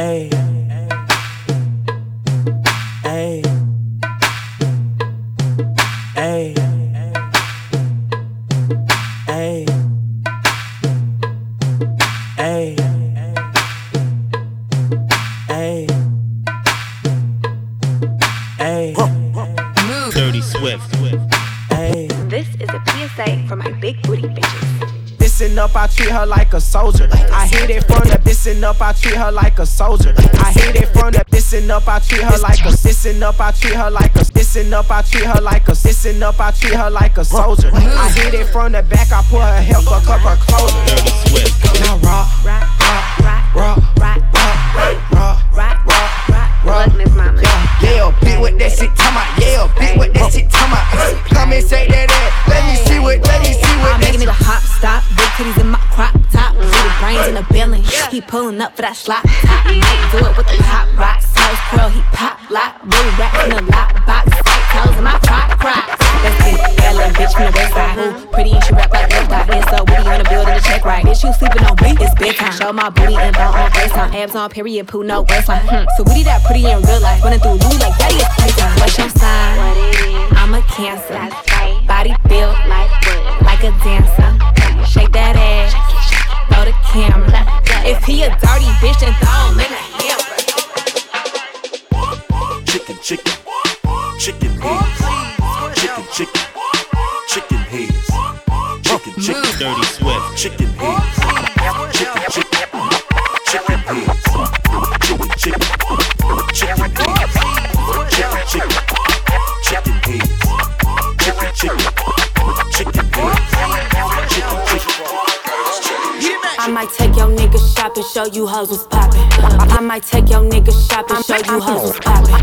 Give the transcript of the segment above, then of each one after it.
Hey. Hey. Hey. Hey. Hey. Hey. Hey. Dirty Swift. Hey. This is a PSA for my big booty bitches. Listen up, I treat her like a soldier. I hit it from the listen up, I treat her like a soldier. I hit it from the listen up, I treat her like a listen up, I treat her like a listen up, I treat her like a listen up, I treat her like a soldier. I hit it from the back, I put her hair fuck up her clothes. Dirty Swift. Now rock, He up for that top. Might do it with the pop rocks, house curl, he pop lock, really rap in the lock box, tight toes in my crop crocs. Get it, that little bitch from the west side, who pretty and she rap like left eye. And so witty on the building to check right. Bitch, you sleeping on me, it's bedtime. Show my booty and bone on FaceTime, abs on period, poo no waistline. Hmm. So witty that pretty in real life, running through Louis like daddy is playtime. What's your sign? What it is, I'm a cancer. that's. Body built Like like a dancer. Shake that ass, throw. If he a dirty bitch, then throw him in the shopping, show you hoes was poppin'. I might take your nigga shopping, show you hoes was poppin'.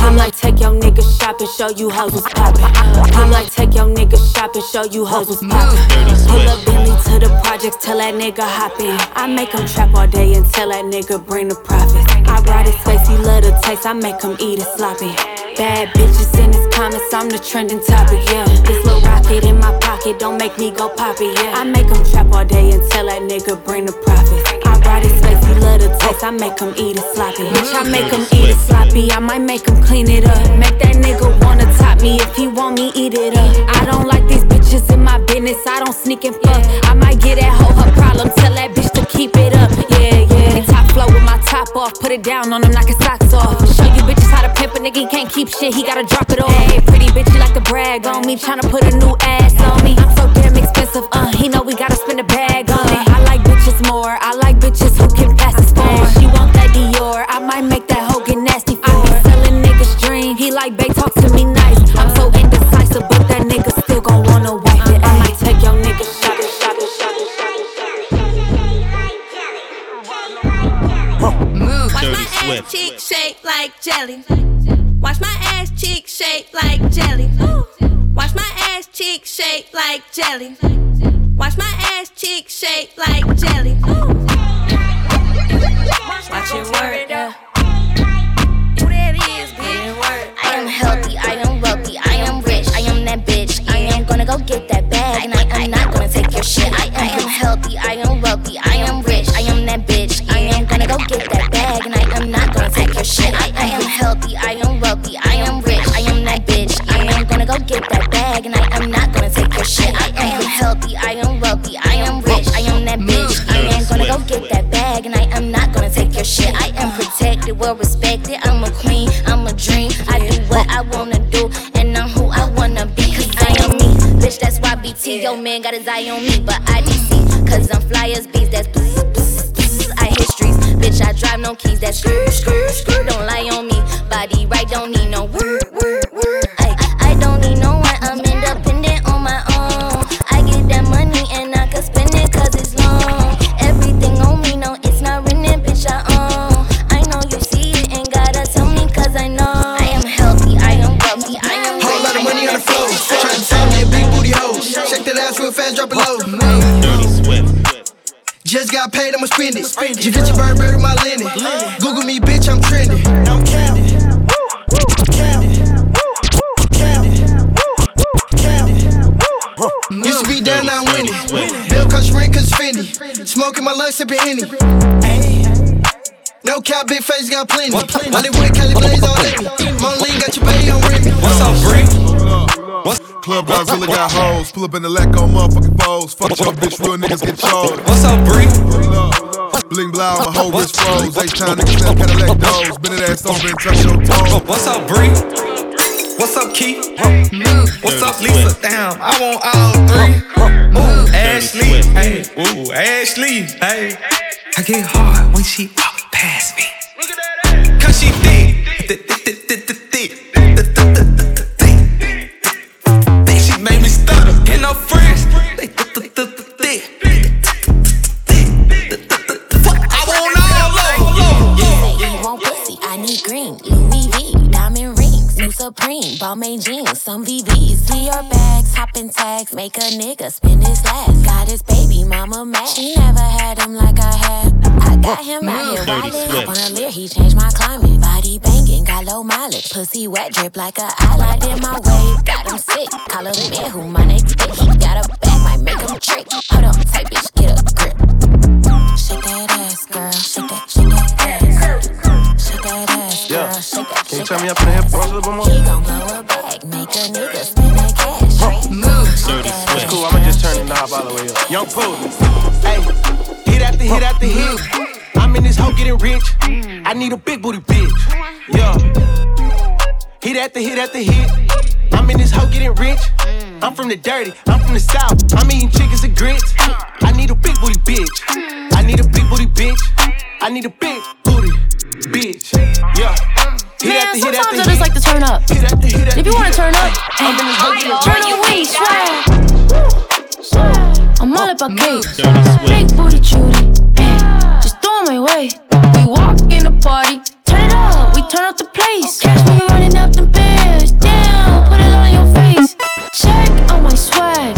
I might take your nigga shopping, show you hoes was poppin'. I might take your nigga shopping, show you hoes was poppin'. Pull up Bentley to the projects, tell that nigga hop in. I make him trap all day and tell that nigga bring the profits. I ride his face, he love the taste, I make him eat it sloppy. Bad bitches in his comments, I'm the trending topic, yeah. This little rocket in my pocket, don't make me go poppy, yeah. I make him trap all day and tell that nigga bring the profits. His face, he love the taste, I make him eat it sloppy. Bitch, I make him eat it sloppy, I might make him clean it up. Make that nigga wanna top me if he want me, eat it up. I don't like these bitches in my business, I don't sneak and fuck. I might get that hoe her problem, tell that bitch to keep it up, yeah, yeah. They Top flow with my top off, put it down on him, knock his socks off. Show you bitches how to pimp a nigga, he can't keep shit, he gotta drop it off. Hey, pretty bitch, you like to brag on me, tryna put a new ass on me. I'm so damn expensive, uh, he know we gotta spend a bag on it. I like bitches more, I like Swift. cheek shake like jelly. Watch my ass cheek shake like jelly. Watch my ass cheek shake like jelly. Watch my ass cheek shake like jelly. Watch it work, yeah. Who that is, bitch? I am healthy, I am I only got plenty. Hollywood, Cali Blaze all day. Moline got your baby on Remy. What's up, Bree? What's Club Godzilla got hoes. Pull up in the lack on motherfucking foes. Fuck your bitch, real niggas get charged. What's up, Bree? Bling blow, my whole wrist froze. Eight time niggas sell Cadillac doors. Bend that ass over and touch your toes. What's up, Bree? What's up, Keith? What's up, Lisa? Damn, I want all three. Ooh, Ashley, hey, ooh, Ashley, hey. I get hard when she walk past me. She made me stutter. And her friends, I want all of you want pussy? I need green. Louis V, diamond rings, new Supreme, Balmain jeans, some VVs. See bags, hopping tags, make a nigga spend his last. Got his baby mama mad. She never had him like I had. I got him out here Dirty wildin'. Swift. On a leer, he changed my climate. Body banging, got low mileage. Pussy wet, drip like a eyelid in my wave. Got him sick. Call him man who my next dick. He got a back, might make him trick. Hold on, tight bitch, get a grip. Shake that ass, girl. Shake that, shake that ass. Shake that ass, girl. Yeah. Shake that, Can you shake turn me that up in the hip thrust a little bit more? He gon' blow a bag, make a nigga spend that cash. Dirty That's Swift. cool, I'ma just turn the knob all the way up. Young Pooh. Hey, hit after hit after hit. I'm in this hoe getting rich. I need a big booty bitch. Yeah. Hit after hit after hit. I'm in this hoe getting rich. I'm from the dirty. I'm from the south. I'm eating chickens and grits. I need a big booty bitch. I need a big booty bitch. I need a big booty bitch. Yeah. Hit Man, after sometimes I just like to turn up. Hit after hit after If you wanna turn up, I'm in this turn rich. away, swag. I'm all about cake. Dirty Swift. Big booty Judy. Ay, Just throw my way. We walk in the party. Turn it up. We turn up the place. Catch me running up the bears. Down. Put it on your face. Check on my swag.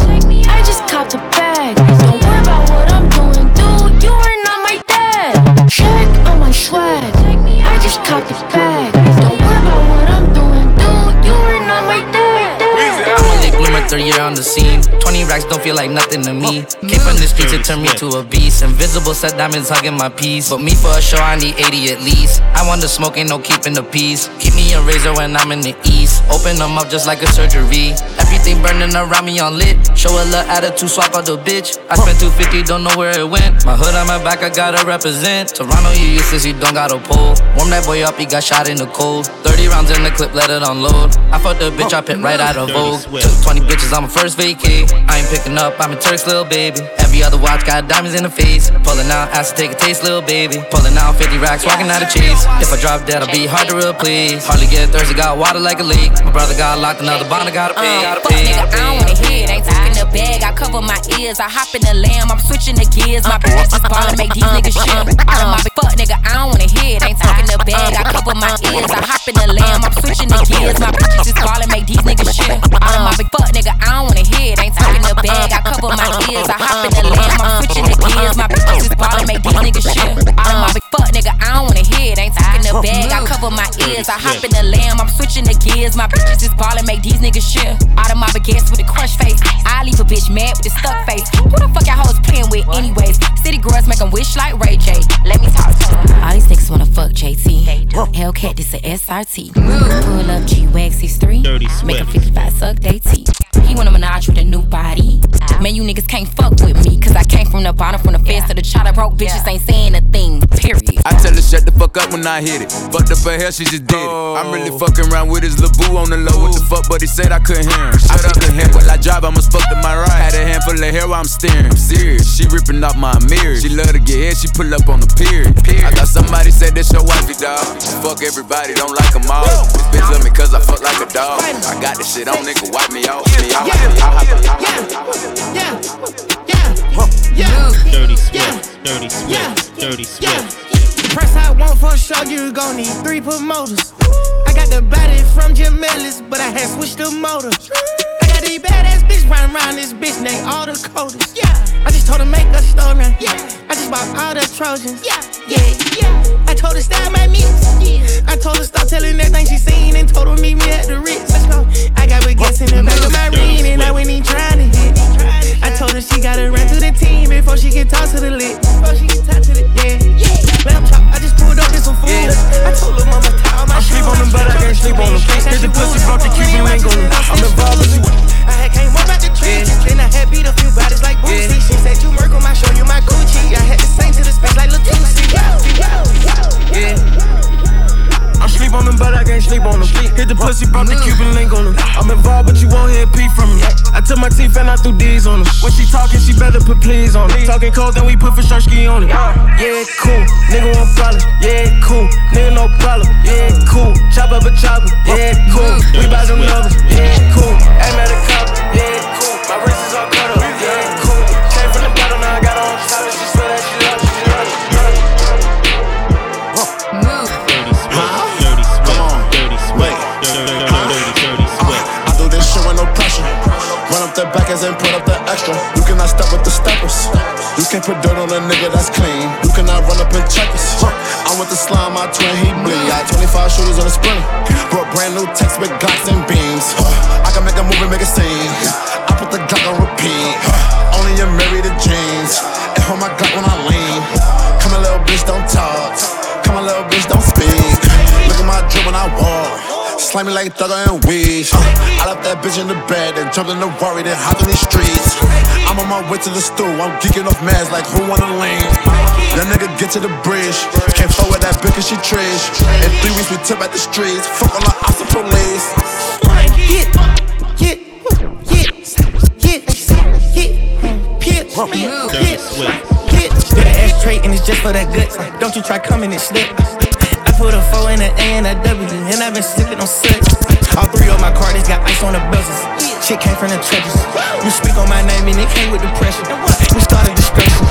I just copped a bag. Don't worry about what I'm doing, dude. You are not my dad. Check on my swag. I just copped a bag. Don't worry about what I'm doing, dude. You are not my dad. I'm a late bloomer, third year on the scene. 20 racks don't feel like nothing to me. Came from the streets, it turned me to a beast. Invisible set diamonds hugging my piece. But me for a show, I need 80 at least. I want the smoke, ain't no keeping the peace. Keep me a razor when I'm in the east. Open them up just like a surgery. Everything burning around me on lit. Show a little attitude, swap out the bitch. I spent 250, don't know where it went. My hood on my back, I gotta represent. Toronto, you useless, you don't got a pole. Warm that boy up, he got shot in the cold. 30 rounds in the clip, let it unload. I fucked the bitch, I picked right out of Vogue. Took 20 bitches I'm a first vacay. I ain't picking up, I'm a Turk's little baby. Every other watch got diamonds in the face. Pulling out, asked to take a taste, little baby. Pulling out 50 racks, walking out of chase. If I drop dead, I'll be hard to replace. Hardly get thirsty, got water like a leak. My brother got locked, another bond, I gotta pay. Uh, Gotta fuck pay, nigga, gotta I don't wanna hear it. Ain't talking the bag, I cover my ears. I hop in the lamb, I'm switching the gears. My uh, bitches is ballin', make these uh, niggas shit. Out of my big fuck nigga, I don't wanna hear it. Ain't talking the uh, bag, I cover my ears. I hop in the lamb, I'm switching the gears. My bitches is ballin', make these niggas shit. Out of my big fuck nigga, I don't wanna hear it. Ain't talking the bag, I cover my ears. I hop in the lamb, I'm switching the gears. My bitches is ballin', make these niggas shit. Out of my big fuck nigga, I don't wanna hear it. Ain't talking the bag, I cover my ears. I hop in the lamb, I'm switching the gears. My bitches is ballin', make these niggas shit. Out of my baguettes with a crush face. I leave a bitch mad with a stuck face. Who the fuck y'all hoes playing with, anyways? City girls make 'em wish like Ray J. Let me talk to 'em. All these niggas wanna fuck JT. Hellcat, this a SRT. Pull up G Wax 63. Make 'em 55 suck they teeth. He want a menage with a new body. Man, you niggas can't fuck with me. Cause I came from the bottom, from the fence to the chopper. Broke bitches ain't saying a thing, period. I tell her shut the fuck up when I hit it. Fucked up her hair, she just did it. I'm really oh. fucking around with his lil' boo on the low. What the fuck, but he said I couldn't hear him. Shut up the hand while I drive, I must fuck to my right. Had a handful of hair while I'm steering. I'm serious, she ripping off my mirror. She love to get hit, she pull up on the pier. I thought somebody said this your wifey, dog. Fuck everybody, don't like them all. This bitch love me cause I fuck like a dog. I got this shit on, nigga, wipe me off. Off, me off. Yeah, yeah, Dirty Swift. Dirty Swift. Dirty Swift. Press I want for sure, you gon' need three promoters. I got the body from Jim but I had switched the motor. I got these badass bitch riding this bitch named all the coders. Yeah, I just told her make a. Yeah, I just bought all the Trojans. Yeah, yeah, yeah. I told her stop my mix. I told her stop telling that thing she seen and told her meet me at the Ritz. I got baguettes in the back of my ring and I went in trying to hit. I told her she gotta run through the team before she can talk to the lit. Before she can talk to the yeah. I just pulled up with some food. I told her mama tie my I sleep on them, but I can't sleep on them. Did the pussy broke the keep you ain't gonna. I'm involved in you. I had came up out the trenches. Yeah. Then I had beat a few bodies like Boosie. Yeah. She said, You Merc on my show, you my Gucci. I had to sing to the space like Latusi. Wow, wow, wow. Yeah. I sleep on them, but I can't sleep on them. Hit the pussy, brought the Cuban mm. link on them. I'm involved, but you won't hear pee from me. I took my teeth and I threw D's on them. When she talking, she better put please on it. Talking cold, then we put for ski on it. Yeah, cool. Nigga won't follow. Yeah, cool. Nigga no problem. Yeah, cool. Chop up a chopper. Yeah, cool. We buy some lovers. Yeah, cool. Ain't at a cop. Yeah, cool. My wrist is all cut up. The backers and put up the extra. You cannot step with the steppers. You can't put dirt on a nigga that's clean. You cannot run up and check us. I'm with the slime, my twin, he bleed. I had 25 shooters on the sprinter. Brought brand new text with glocks and beams. I can make a movie, make a scene. I put the Glock on repeat. Only you married the jeans. And hold my Glock when I lean. Come a little bitch, don't talk. Come a little bitch, don't speak. Look at my drip when I walk. Slime me like Thugger and Weed. Uh, I left that bitch in the bed and jumped in the worry, then hopped in these streets. I'm on my way to the stool, I'm geeking off meds like who wanna lean. That nigga get to the bridge. Can't fuck with that bitch cause she trash. In three weeks we tip at the streets. Fuck all the ops and police. Hit, hit, hit, hit, hit, hit, hit, hit. Get an ass straight and it's just for that guts. Don't you try coming and slip. I put a four in a A and a W, and I've been sipping on six. All three of my cards got ice on the bezels. Shit came from the trenches. You speak on my name and it came with the pressure. We started discretion.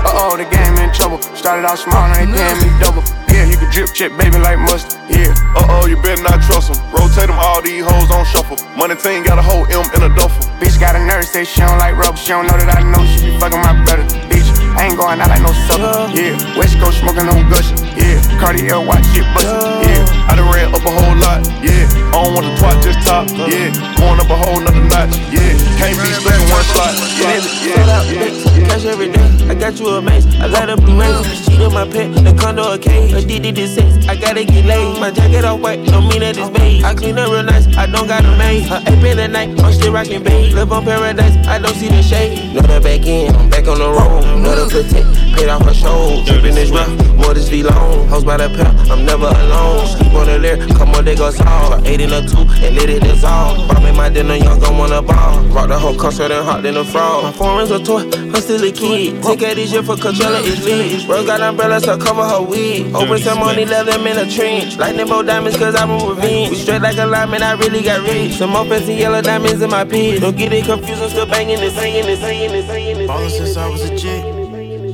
Uh oh, the game in trouble. Started out small, now they paying me double. Yeah, you can drip chip, baby, like mustard. Yeah. Uh oh, you better not trust them. Rotate them, all these hoes on shuffle. Money team got a whole M in a duffel. Bitch got a nerve, say she don't like rubber. She don't know that I know she be fucking my brother. Bitch, I ain't going out like no sucker. Yeah, West Coast smoking on gushing. Yeah, Cartier watch shit bustin'. Yeah, I done ran up a whole lot. Yeah, I don't want to twat, just top. Yeah, going up a whole nother notch. Yeah, can't be stuck in one spot. Yeah, yeah. Cash every day, I got you a mace. I light up the race. She in my pet, the condo a cage. A DD to sex, I gotta get laid. My jacket all white, don't mean that it's beige. I clean up real nice, I don't got a maid. Her ape in the night, I'm still rocking beige. Live on paradise, I don't see the shade. Know that back in, I'm back on the road. Know the protect, paid off her show. Drippin' this rough, more this V long. Hoes by the pair, I'm never alone. Sleep on the lyric, come on, they go solve. Eight in a two, and let it dissolve. Bought me my dinner, young gon' wanna ball. Rock the whole concert and hot in a frog. My foreign's a toy, I'm still a kid. Take out this year for Coachella, it's lit. Bro got umbrellas to cover her wig. Open some money, let them in a trench. Lightning bolt diamonds, cause I'm a revenge. We straight like a lineman, I really got rich. Some more fancy yellow diamonds in my pit. Don't get it confused, I'm still banging this, singing this, singing this, singing this. Ballin' since I was a chick.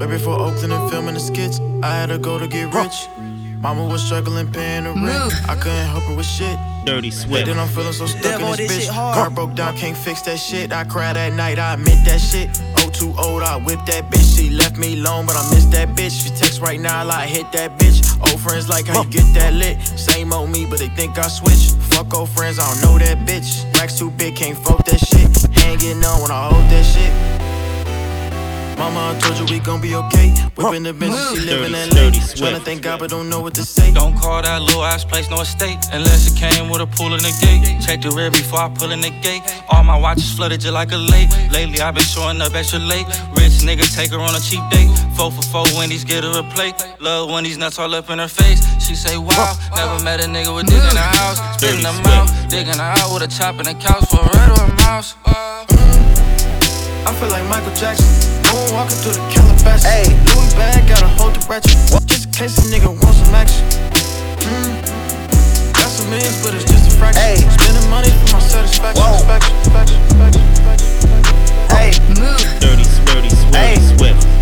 Way before Oakland and filming the skits, I had to go to get rich. Mama was struggling paying the rent. I couldn't help her with shit. Dirty sweat. Then I'm feeling so stuck in this bitch. Car broke down, can't fix that shit. I cried at night, I admit that shit. Oh, too old, oh, I whipped that bitch. She left me alone, but I miss that bitch. She text right now, I like hit that bitch. Old friends like how you get that lit. Same old me, but they think I switched. Fuck old friends, I don't know that bitch. Racks too big, can't fuck that shit. Hanging on when I hold that shit. Mama, I told you we gon' be okay. Whipping the bitch, she live in LA. Tryna thank God, but don't know what to say. Don't call that little ass place no estate unless it came with a pool in the gate. Check the rear before I pull in the gate. All my watches flooded just like a lake. Lately I've been showing up extra late. Rich nigga take her on a cheap date. Four for four Wendy's get her a plate. Love when these nuts all up in her face. She say wow, never met a nigga with dick in the house. Spitting them out, digging her out with a chop in the couch for a red or a mouse. I feel like Michael Jackson. Moonwalking through the Calabasas. Hey. Louis bag, gotta hold the ratchet. Just in case a nigga wants some action. Mm. Got some millions, but it's just a fraction. Hey. Spending money for my satisfaction. satisfaction, satisfaction, satisfaction. Hey. Dirty, dirty, swift, swift.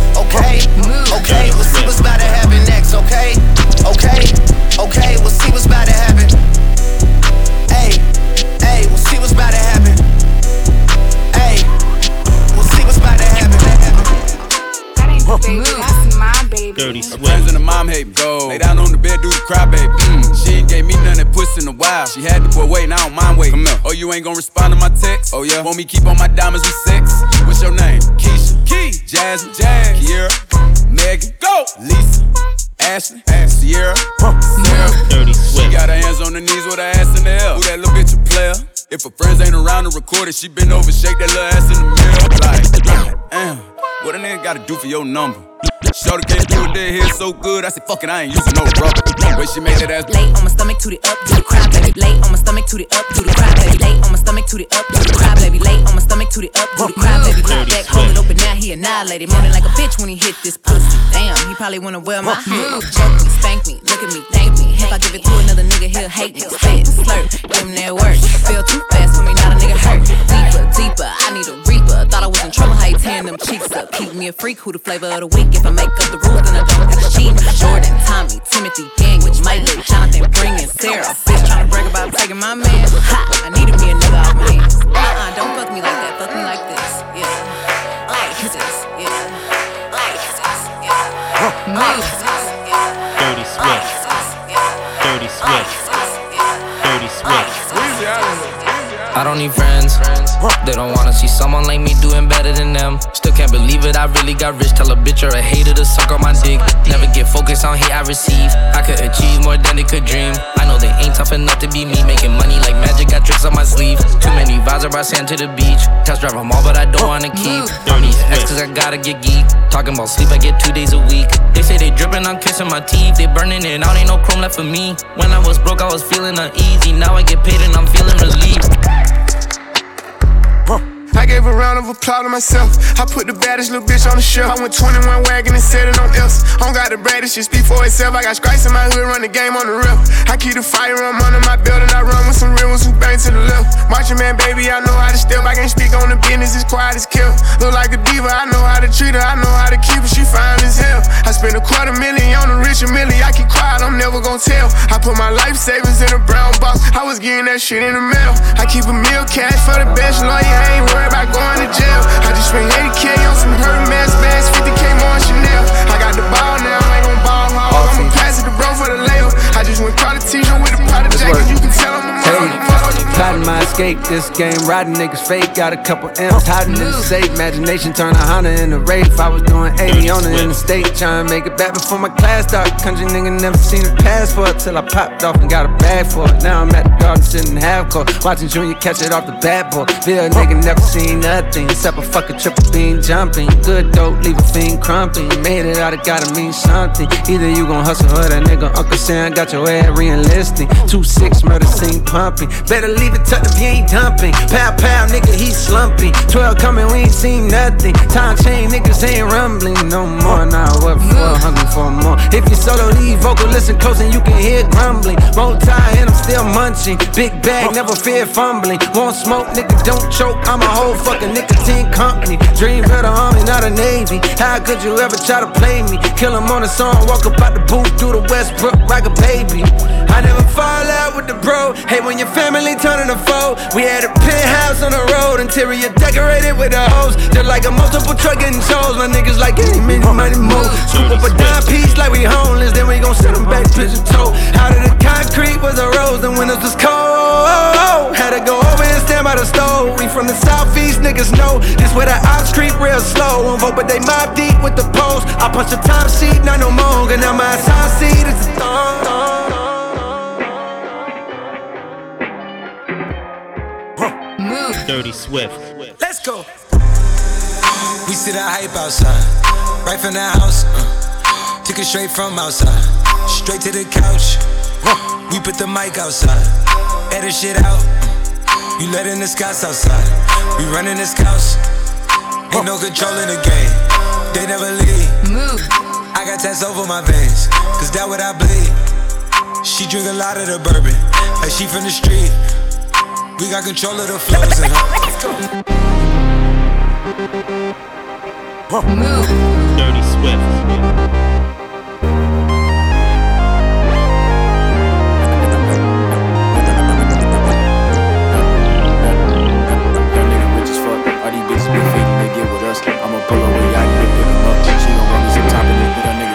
Okay? Okay, we'll see what's about to happen next, okay, okay, okay. We'll see what's about to happen. Hey, hey, we'll see what's about to happen. Hey, we'll see what's about to happen. Baby, that's my baby. Dirty Her Swift. friends in the mom hate me. go. Lay down on the bed, do the cry, baby. Mm. She ain't gave me none that puss in a while. She had the boy waiting, I don't mind waiting. Come here. Oh, you ain't gonna respond to my text? Oh, yeah. Want me keep on my diamonds with sex? What's your name? Keisha. Key. Jasmine. Jazz. Kiera. Megan. Go. Lisa. Ashley. Sierra. Sarah. Dirty She got her hands on her knees with her ass in the air. Who that little bitch a player? If her friends ain't around to record it, she been over, shake that little ass in the mirror. Like, damn, what a nigga gotta do for your number? Shorty came through there here so good, I said, fuck it, I ain't using no rubber. Way she made that ass Lay on my stomach to the up, do the cry, baby. Lay on my stomach to the up, do the cry, baby. Lay on my stomach to the up, do the cry, baby. Lay on my stomach to the up, do the cry, baby. Pop back, hold it open, now he annihilated. Moaning like a bitch when he hit this pussy. Damn, he probably wanna wear my hood. Choke me, spank me, look at me, thank me. If I give it to another nigga, he'll hate me. Spit, slurp, give him that work. Feel too fast for me, not a nigga hurt. Deeper, deeper, I need a reaper. Thought I was in trouble, how you tearing them cheeks up. Keep me a freak, who the flavor of the week. If I make up the rules, then I don't get to cheat. Jordan, Tommy, Timothy, gang, which might look Jonathan, bringing Sarah. Bitch trying to brag about taking my man. Ha, I needed me a nigga off my hands. Uh-uh, don't fuck me like that. Fuck me like this, yeah. Like this, yeah. Like this, yeah. Like this, yeah. Dirty Swift. Dirty Swift. Dirty Swift. I don't need friends. They don't wanna see someone like me doing better than them. Still can't believe it, I really got rich. Tell a bitch or a hater to suck on my dick. Never get focused on hate I receive. I could achieve more than they could dream. I know they ain't tough enough to be me. Making money like magic, got tricks on my sleeve. Too many vibes, brought sand to the beach. Test drive them all, but I don't wanna keep. On these exes, I gotta get geek. Talking about sleep, I get two days a week. They say they dripping, I'm kissing my teeth. They burning it out, ain't no chrome left for me. When I was broke, I was feeling uneasy. Now I get paid and I'm feeling relieved. I gave a round of applause to myself. I put the baddest little bitch on the shelf. I went 21 wagon and set it on else. I don't got the baddest shit speak for itself. I got stripes in my hood, run the game on the rip. I keep the firearm under my belt and I run with some real ones who bang to the left. Marching man, baby, I know how to step. I can't speak on the business, it's quiet as kill. Look like a diva, I know how to treat her. I know how to keep her, she fine as hell. I spent a quarter million on a rich millie. I keep quiet, I'm never gonna tell. I put my life savings in a brown box. I was getting that shit in the mail. I keep a meal cash for the best lawyer. Ain't worried about going to jail. I just spent 80k on some Hermes bags, 50k more Chanel. I got the ball now, I ain't gon' ball hard. I'ma pass it to bro for the layup. I just went caught a t-shirt with a pot of jacket. You escape, this game, riding niggas fake. Got a couple M's hiding in the safe. Imagination turn a Honda into Wraith. I was doing 80 on the interstate, trying to make it back before my class started. Country nigga never seen a pass for it till I popped off and got a bag for it. Now I'm at the garden sitting half court, watching Junior catch it off the bat boy. Bill nigga never seen nothing except a fucking triple beam jumping. Good dope, leave a fiend crumping. Made it out, it gotta mean something. Either you gon' hustle or that nigga Uncle Sam got your ass re-enlisting. Two six murder scene pumping. Better leave it tucked you ain't dumping. Pow pow, nigga, he slumping. Twelve coming, we ain't seen nothing. Time chain, niggas ain't rumbling no more. Now what for? Hungry for more. If you solo lead vocal, listen close and you can hear grumbling. Roll tie and I'm still munching. Big bag, never fear fumbling. Won't smoke, nigga, don't choke. I'm a whole fucking nicotine company. Dream of the army, not a navy. How could you ever try to play me? Kill him on a song, walk up out the booth through the Westbrook like a baby. I never fall out with the bro. Hey, when your family turning a foe, we had a penthouse on the road, interior decorated with a hose, just like a multiple truck getting shows. My niggas like any many money more. Scoop up a dime piece like we homeless, then we gon' send them back pigeon toe. Out of the concrete was a rose, the windows was cold. Had to go over and stand by the stove. We from the southeast, niggas know this where the ops creep real slow. Won't vote, but they mob deep with the post. I punch the time sheet, not no longer. Now my sign seat is a thong. Dirty Swift. Let's go. We see the hype outside, right from the house. Uh. Took it straight from outside, straight to the couch. We put the mic outside, edit shit out. Uh. You letting the scouts outside, we running the scouts. Ain't no control in the game, they never leave. Move. I got tats over my veins, cause that what I bleed. She drink a lot of the bourbon, like she from the street. We got control of the flows in her. Move. Dirty Swift. All these bitches be they get with us. I'ma pull away, I ain't pick them up. She gon' run me some top and then get a nigga.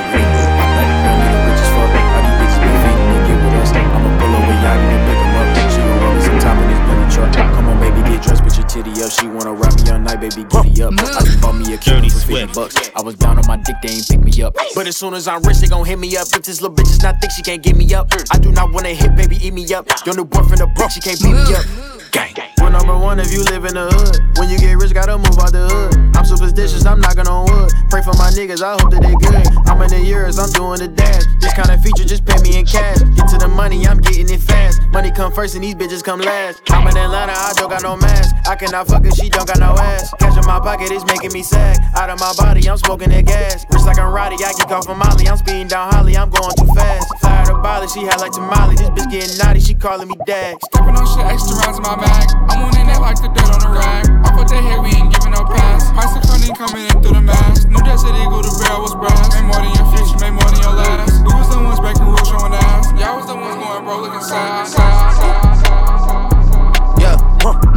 up. She wanna rock me all night, baby, giddy up. I just bought me a cutie for 50 bucks. I was down on my dick, they ain't pick me up. But as soon as I'm rich, they gon' hit me up. If this little bitch is not thick, she can't get me up. Mm. I do not wanna hit, baby, eat me up. Your new boyfriend a broke, she can't beat me up. Gang, gang number one if you live in the hood. When you get rich, gotta move out the hood. I'm superstitious, I'm knocking on wood. Pray for my niggas, I hope that they good. I'm in the years, I'm doing the dash. This kind of feature, just pay me in cash. Get to the money, I'm getting it fast. Money come first and these bitches come last. I'm in Atlanta, I don't got no mask. I cannot fuck her, she don't got no ass. Cash in my pocket is making me sad. Out of my body, I'm smoking that gas. Rich like I'm Roddy, I get off from Molly. I'm speeding down Holly, I'm going too fast. Fire the Bali, she had like tamale. This bitch getting naughty, she calling me dad. Stepping on shit, extra rounds in my bag. I'm on in there like the dirt on the rag. I put that head, we ain't giving no pass. Price of funding coming in through the mask. Knew that city go, the barrel was brass. Made more than your future, made more than your last. We was the ones breaking rules, showing ass. Y'all was the ones going broke, looking sad. sad, sad, sad. Yeah.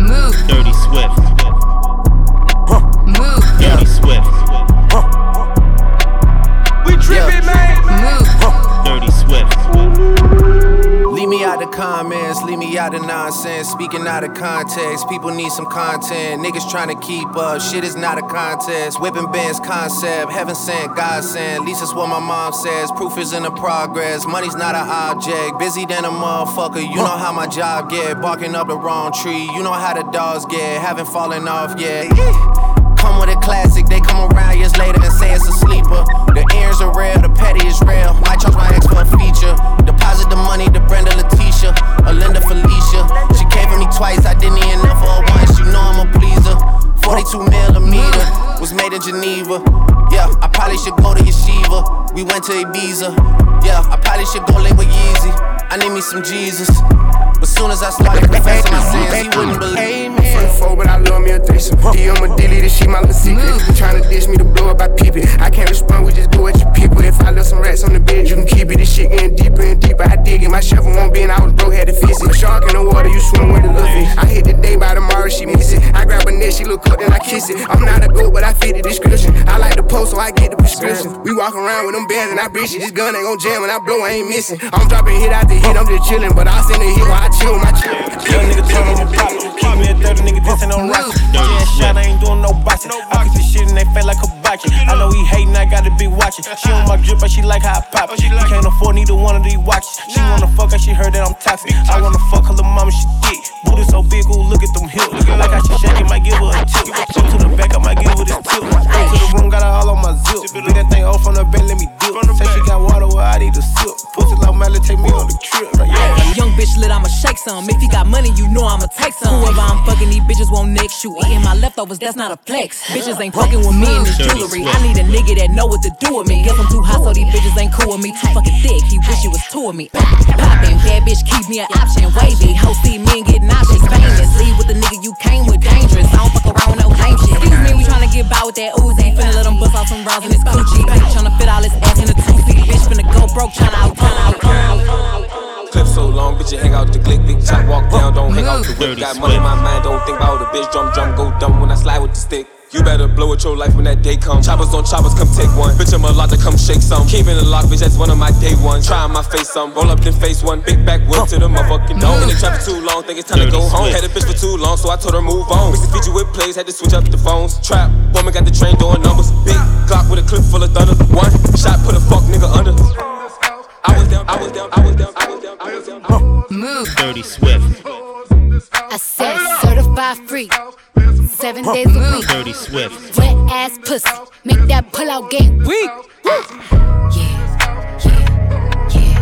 Move. Dirty Swift. Move. Dirty Swift. We comments, leave me out of nonsense. Speaking out of context, people need some content. Niggas trying to keep up, shit is not a contest. Whipping bands concept, heaven sent, God sent. At least that's what my mom says. Proof is in the progress, money's not an object. Busy than a motherfucker, you know how my job get. Barking up the wrong tree, you know how the dogs get. Haven't fallen off yet. Come with a classic, they come around years later and say it's a sleeper. The earrings are real, the petty is real. Might charge my ex for a feature. Deposit the money to Brenda Letitia, or Linda Felicia. She came for me twice, I didn't even know for once. You know I'm a pleaser. 42 millimeter was made in Geneva. Yeah, I probably should go to Yeshiva. We went to Ibiza. Yeah, I probably should go link with Yeezy. I need me some Jesus. But soon as I started confessing my sins, he wouldn't believe me. Four, but I love me a threesome. D, I'ma delete this shit, my little secret. Tryna dish me to blow up, I peep it. I can't respond, we just go at your people. If I left some rats on the bed, you can keep it. This shit getting deeper and deeper. I dig it, my shovel won't be, and I was broke, had to fix it. Shark in the water, you swim with the fish. I hit the day by tomorrow, she miss it. I grab her neck, she look up, then I kiss it. I'm not a goat, but I fit the description. I like the post, so I get the prescription. We walk around with them bands and I bitch it. This gun ain't gon' jam when I blow, I ain't missing. I'm dropping hit after hit, I'm just chillin', but I send a hit while I chill my chill. Young nigga told me to pop. Keep me a 30 nigga, this ain't no rocket. Yeah, shot, I ain't doing no boxing. I can see shit in they face like hibachi. I know he hating, I gotta be watching. She on my drip, but she like how I pop it. He can't afford neither one of these watches. She wanna fuck her, she heard that I'm toxic. I wanna fuck her little mama, she thick. Booty so big, ooh, look at them hips. Like how she shaking, might give her a tip. So to the back, I might give her this tip. Straight to the room, got her all on my zip. Bring that thing off from the bed, let me dip. Say she got water, well, I need a sip. Pussy like Miley, take me on the trip. Like, yeah. Young bitch lit, I'ma shake some. If you got money, you know I'ma take some. Whoever I'm fucking, these bitches won't next you. Eating my leftovers, that's not a flex. Bitches ain't fucking with me in this jewelry. I need a nigga that know what to do with me. Guess I'm too hot, so these bitches ain't cool with me. Too fucking thick, he wish it was two of me. Poppin', bad bitch, keep me an option. Wavy, hoe see me and get nauseous. Famous, leave with the nigga you came with. Dangerous, I don't fuck around with no lame shit. Excuse me, we tryna get by with that Uzi. Finna let him bust out some rounds in his coochie. Bitch tryna fit all his ass in a two-seat. Bitch finna go broke, tryna out, tryna out. Clip so long, bitch, you hang out the click, big chop, walk down, don't hang out the whip. Got money in my mind, don't think about the bitch, drum, drum, go dumb when I slide with the stick. You better blow it your life when that day comes. Choppers on choppers, come take one. Bitch, I'm a lot to come shake some. Keeping it lock, bitch, that's one of my day ones. Trying my face some. Roll up then face one. Big back whip to the motherfucking dome. In the trap for too long, think it's time to go home. Had a bitch for too long, so I told her move on. Mix the feature with plays, had to switch up the phones. Trap, woman got the train doing numbers. Big Glock with a clip full of thunder. One shot, put a fuck nigga under. I was down, I was down, I was down, I was down, I was down. Move. Dirty Swift. I said certified free. Seven days a week. Dirty Swift. Wet ass pussy. Make that pull out game weak. Yeah, yeah, yeah, yeah.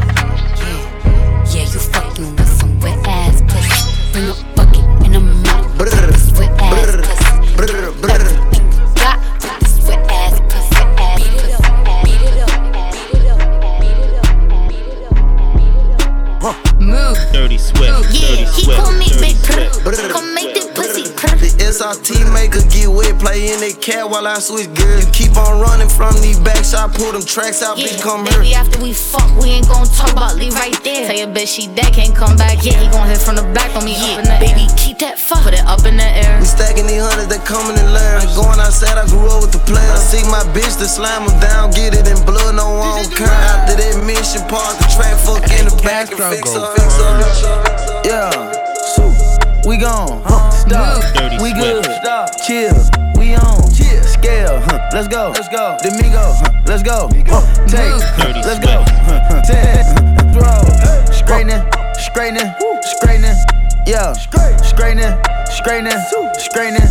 Yeah, you fucking with some wet ass pussy. Bring a Move. Dirty Swift. Dirty he Swift. call me Dirty big Swift. purr. Come make that pussy purr. The SRT maker get wet, play in that cat while I switch gears. You keep on running from these backs, I pull them tracks out, bitch, come here. Baby, after we fuck, we ain't gon' talk about leave right there. Tell your bitch she dead, can't come back. Yeah, he gon' hit from the back on me. Yeah, baby, keep that fuck, put it up in the air. We stacking these hundreds, they coming in layers. Going outside, I grew up with the players. I see my bitch to slam them down, get it in blood, no one don't care. After that mission, park the track, fuck in the back and fix her, fix her. Yeah, we gone. Stop. Dirty We Swift. good. Chill. We on. Chill. Scale, huh, let's go, let's go. Domingo, huh, let's go. Take, let's go. Ten, throw, straightening, straightening, straightening, yeah, straightening, straightening, straightening,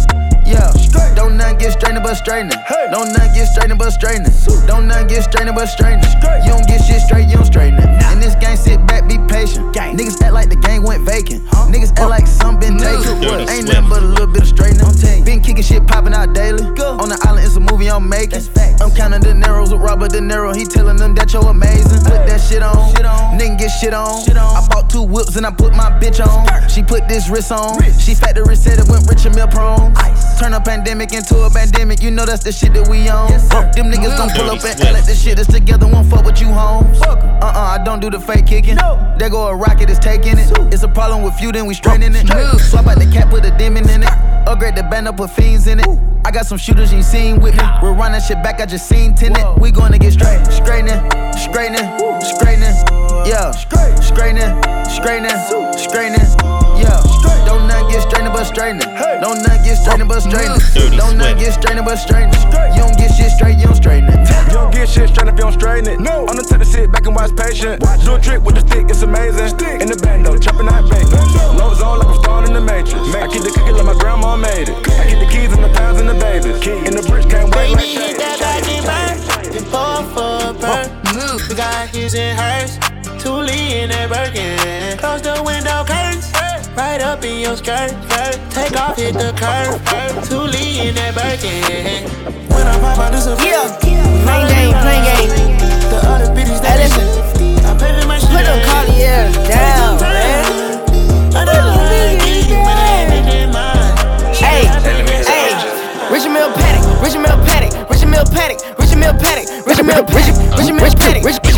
yeah. Don't nothing get straightening but straightening. Don't nothing get straightening but straightening. Don't nothing get straightening but straightening. You don't get shit straight, you don't straighten it. In this game, sit back, be patient. Niggas act like the game went vacant. Niggas act like some been taken. Ain't nothing but a little bit of straightening. Been kicking shit popping out daily. On the island, it's a movie I'm making. I'm counting the Neros with Robert De Niro. He telling them that you're amazing. Put that shit on. Nigga get shit on. I bought two whips and I put my bitch on. She put this wrist on. She factory said it went rich and meal prone. Turn a pandemic into a pandemic. You know that's the shit that we on. Them niggas gon' pull up and act like this shit is together. Won't fuck with you, homes. Uh uh, I don't do the fake kicking. There go a rocket, is taking it. It's a problem with you, then we straightening it. Swap out the cap, put a demon in it. Upgrade the band up, put fiends in it. I got some shooters you seen with me. We're running shit back, I just seen tenant. We gonna get straight, straightening, straightening, straightening. Yeah, straightening, straightening, straightening. Yeah, don't get straightening but straightening. Don't nothing get straightening but straightening. Don't nothing get straightening but straightening. You don't get shit straight, you don't straighten it. You don't get shit straight if you don't straighten it. No. I'm the type to sit back and watch patient. Do a trick with the stick, it's amazing. Stick. In the bando, chopping out bacon. No zone like I'm starting in the matrix. I keep the cookie like my grandma made it. I keep the keys and the pounds and the babies. In Right up in your skirt. Take off, hit the curb. Toolie in that Birkin. When I pop out, this a Yeah, plain game, plain game. The other bitches that Hey, listen. I pay for my shit. Put them down, man. I don't like it when I ain't in mine. Hey, hey, Richard Mille Patek, Richard Mille Patek, Richard Mille Patek,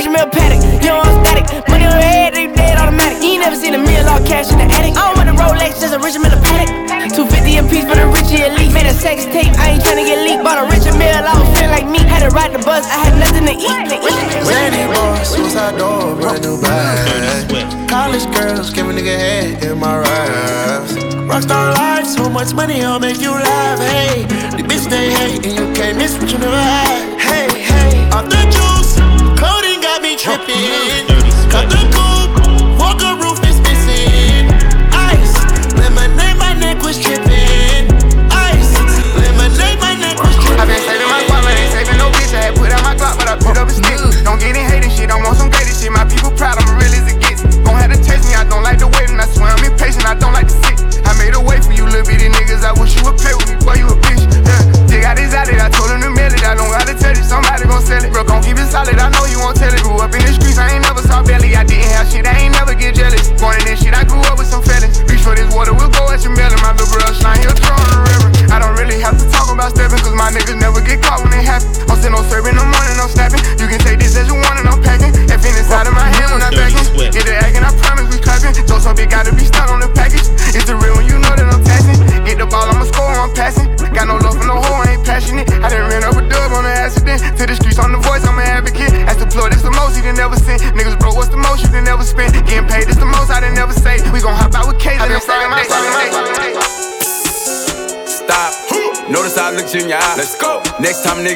Richard Mille Patek. You don't want static, money on your head, they dead automatic. You ain't never seen a million all cash in the attic. I don't want a Rolex, just a Richard Mille Patek. 250 a piece for the Richie Elite. Made a sex tape, I ain't tryna get leaked. Bought a Richard Mille, I was feeling like me. Had to ride the bus, I had nothing to eat. Randy boy, suicide door, brand new bag. College girls, give a nigga head in my raps. Rockstar life, so much money, I'll make you laugh. Hey, the bitch they hate, and you can't miss what you never had.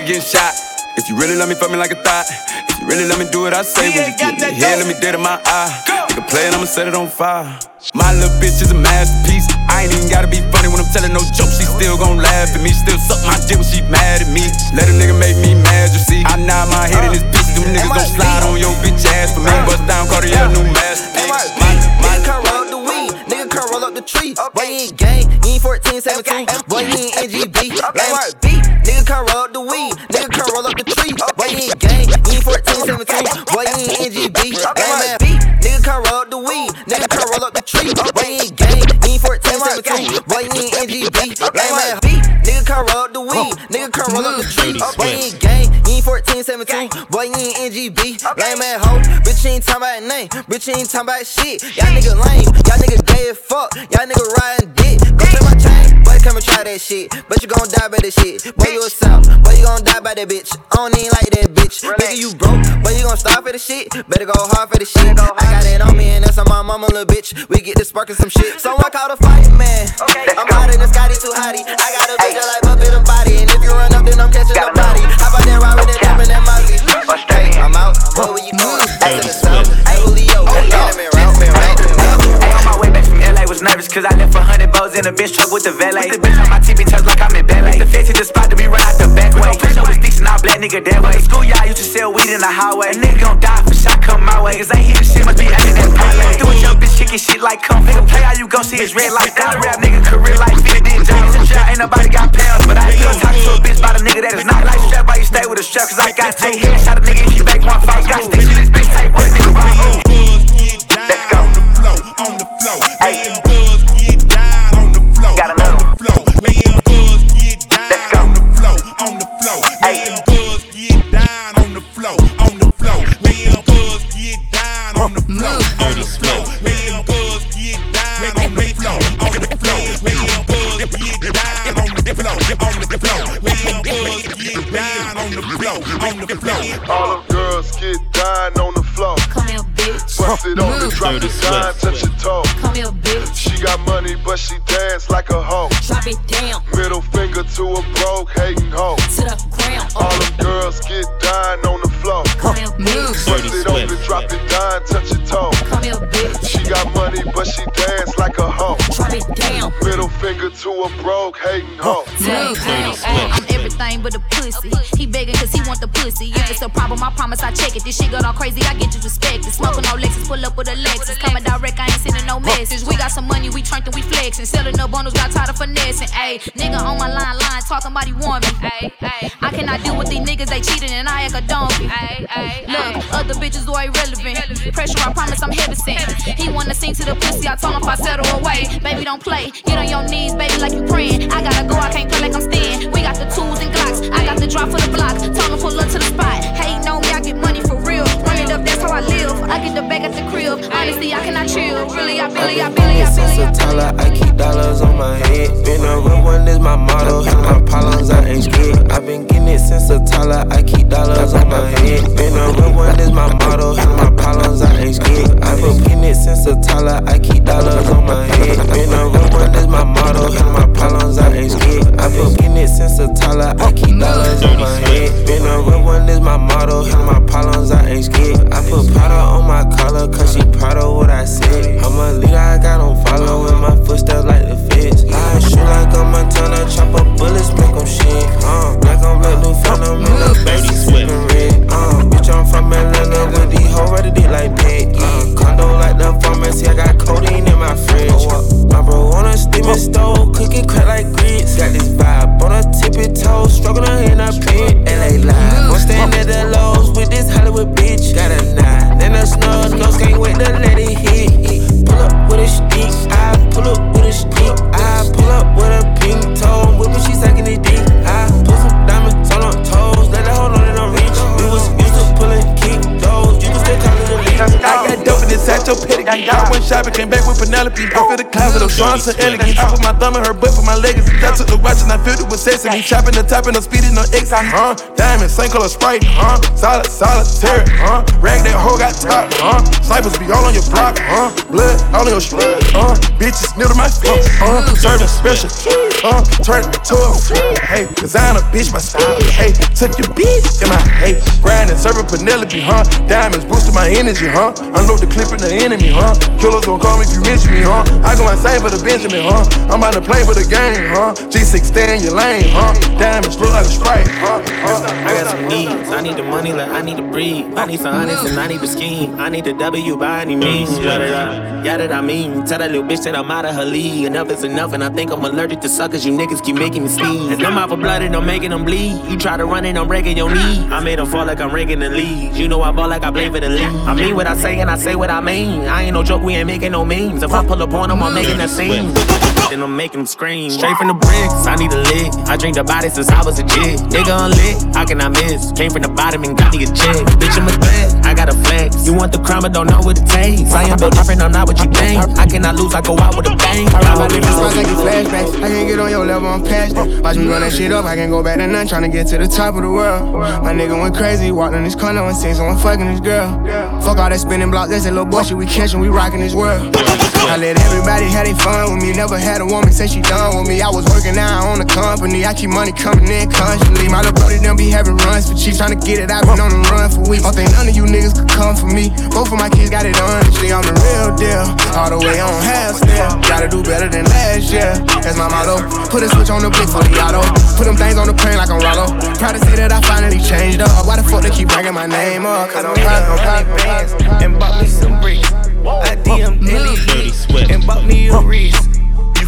Next time a nigga getting shot. If you really love me, fuck me like a thought. If you really let me do what I say, when you get me here, let me dead in my eye. Nigga play it, I'ma set it on fire. My little bitch is a masterpiece. I ain't even gotta be funny when I'm telling no jokes. She still gon' laugh at me. Still suck my dick when she mad at me. Let a nigga make me mad, you see. I nod my head in this bitch. Them niggas gon' slide on your bitch ass for me. Bust down Cartier, new masterpiece. Name. Bitch, you ain't talking about shit. Y'all nigga lame. Y'all nigga gay as fuck. Y'all nigga riding dick. Go take my chain. Boy, come and try that shit. But you gon' die by that shit. Boy, you a south. Boy, you gon' die by that bitch. I don't even like that bitch. Nigga, you broke. But you gon' start for the shit. Better go hard for the shit. I got it on me and that's on my mama, little bitch. We get this sparking some shit. Someone call the fight, man. I'm hotter than Scotty too hottie. I got a bitch like up in the body. And if you run up, then I'm catching the body. How about that ride with that jump and that Mozzie? I'm out. What were you doing? Cause I left a hundred bows in a bitch truck with the valet. With the bitch on my TV turns like I'm in ballet. The fence hit the spot to be run out the back way. Push up with sticks and all black nigga that way. School y'all used to sell weed in the highway. A nigga gon' die for shot come my way. Cause ain't hear the shit, must be acting that parlay. Do a young bitch kicking shit like come. Nigga play how you gon' see his red like that. Rap nigga career like 50 did Jones. And ain't nobody got pounds, but I still talk to a bitch about a nigga that is not like strap. Why you stay with a strap? Cause I got take head shot a nigga if you back one fight. Got sticks in this bitch, take one nigga on. Let's go. On the floor, laying buzz, get on the. On the floor. All them girls get down on the floor. Come here, bitch. Bust it on the drop Dirty it touch your toe. Come here, bitch. She got money, but she dance like a hoe. Drop it down Middle finger to a broke hating hoe. to the ground. All them girls get down on the floor. Come here, bitch. Dirty Bust it on the drop it down, touch your toe. Come here, bitch. She got money, but she dance like a hoe. Drop it down. Middle finger to a broke hating hoe. Ay, ay, I'm but a pussy. He begging cause he want the pussy. If it's a problem, I promise I check it. This shit got all crazy, I get you respected. Smoking on Lexus, pull up with a Lexus. Coming direct, I ain't sending no message. We got some money, we turned and we flexing. Selling up bundles, got tired of finessing. Ayy, nigga on my line, line, talking about he want me. Ayy, ayy. I cannot deal with these niggas, they cheating and I act a donkey. Ayy, ayy. Look, other bitches are irrelevant. Pressure, I promise I'm heavy sent. He wanna sing to the pussy, I told him if I settle away. Baby, don't play. Get on your knees, baby, like you praying. I gotta go, I can't play like I'm staying. We got the tools and glocks. I got the drop for the block. Told him pull up to the spot. Hating on me, I get money for real. I live. I get the bag at the crib. Honestly, I cannot chill. Really, I really, I really, I I Since a toddler, I keep dollars on my head. Been a real one is my motto. Hit my problems, I ain't scared. I've been getting it since a toddler. I keep dollars on my head. Been a real one is my motto. Hit my problems, I ain't scared. I've been getting it since a toddler. I keep dollars on my head. Been a real one is my motto. Hit my problems, I ain't scared. I've been getting it since a toddler. I keep dollars on my head. Been a real one is my motto. Hit my problems, I ain't scared. I put powder on my collar, cause she proud of what I said. I'm a leader, I got on follow in my footsteps like the feds. I shoot like I'm a Montana, chop up bullets, make them shit. Uh, like I'm Black New Phantom, in the baby sipping red. Uh, bitch, I'm from Atlanta with these hoes ready dick like that. Yeah, condo like the pharmacy, I got codeine in my fridge. My bro on a steaming stove, cooking crack like grits. Got this vibe on a tippy toe, struggling in a pit. LA live, I'm staying at the lows with this Hollywood bitch. Got a nine a snub nose, can't wait to let it hit. Pull up with a stick, I pull up with a stick. I pull up with a pink toe, whipping, she sucking it deep. Shopping, came back with Penelope. I feel the closet of Sean so elegant. I put my thumb in her butt for my legacy. I took the watch and I filled it with sesame. Chopping the top and I'm speeding on X. Huh? Diamond, same color sprite. Huh? Solid, solitary. Huh? Rag that hoe got top. Huh? Snipers be all on your block. Huh? Blood all on your street. Huh? Bitches kneel to my feet. Huh? Serving special. Huh? Turn it to a Hey, design a bitch my style. Hey, took your bitch in my hey. Grinding, serving Penelope. Huh? Diamonds boosting my energy. Huh? Unload the clip in the enemy. Huh? Killers gon' call me if you mention me. Huh? I go insane for the Benjamin. Huh? I'm about to play for the game. Huh? G6 stay in your lane. Huh? Diamonds look like a sprite. Huh? huh? I got some needs. I need the money like I need to breathe. I need some honest and I need the scheme. I need the W by any means. Yada da, yada da mean. Tell that little bitch that I'm out of her league. Enough is enough, and I think I'm allergic to suckers. You niggas keep making me sneeze. And I'm out for blood and I'm making them bleed. You try to run and I'm breaking your knee. I made them fall like I'm ranking the league. You know I ball like I play for the league. I mean what I say and I say what I mean. I ain't no joke, we ain't making no memes. If I pull up on them, I'm making a scene. I'm making them scream. Straight from the bricks, I need a lick. I drink the body since I was a jig. Nigga unlit, how can I miss? Came from the bottom and got me a check. Bitch, I'm a threat, I got a flex. You want the crime, but don't know what it takes. I am built different, I'm not what you think. I cannot lose, I go out with a bang. I different spots like you flashbacks. I can't get on your level, I'm past that. Watch me run that shit up, I can't go back to none, tryna get to the top of the world. My nigga went crazy, walked in this corner and seen someone fucking this girl. Fuck all that spinning block, that's a little bullshit. shit we catchin', we rockin' this world. I let everybody have their fun with me. Never had a woman say she done with me. I was working out on the company. I keep money coming in constantly. My little brother them be having runs for cheap. Trying to get it, i been on the run for weeks. Don't think none of you niggas could come for me. Both of my kids got it honestly. I'm the real deal. All the way on half step. Gotta do better than last year. That's my motto. Put a switch on the blick for the auto. Put them things on the plane like I'm Rollo. Proud to say that I finally changed up. Why the fuck they keep bringing my name up? Cause I'm pop, I'm pop, bands and bought me some bricks. I DM Nelly and bought me a wrist.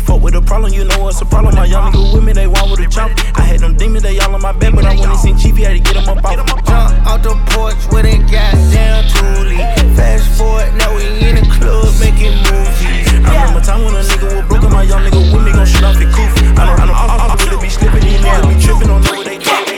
Fuck with a problem, you know what's a problem. My young nigga with me, they want with a chop. I had them demons, they all on my back, but I went and seen Chief, had to get them up off. Jump out the porch with a goddamn toolie. Fast forward, now we in the club making movies. I remember time when a nigga was broke, and my young nigga with me gon' shoot off the coof. I don't, I don't, I don't really be slipping, these niggas be tripping, don't know what they talk.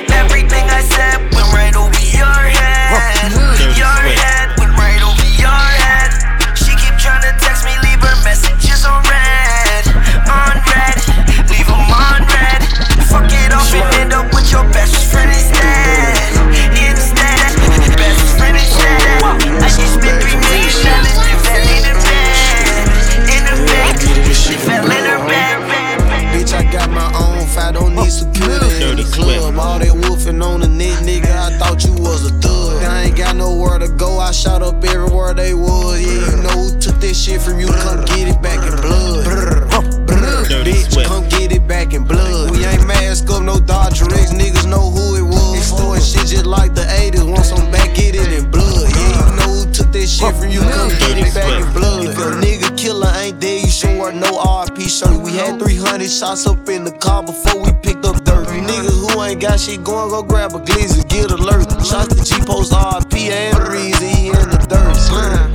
From you, come get it back in blood. Brr, brr, bitch, come get it back in blood. We ain't mask up, no Dodger X, niggas know who it was. Extorting shit just like the 80s, once I'm back, get it in blood. Yeah, you know who took that shit from you, come get it back in blood. If a nigga killer ain't dead, you should wear no RP shirt. We had 300 shots up in the car before we picked up dirt. You niggas who ain't got shit going, go grab a glizzy, get alert. Shots to G Post RP and Reezy, he in the dirt.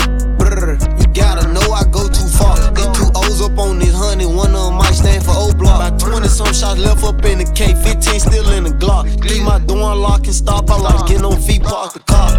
Park the car.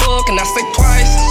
Fuck? And I say twice.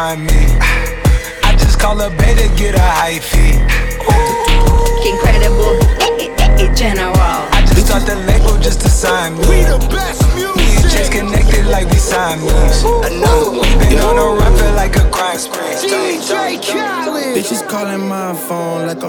Just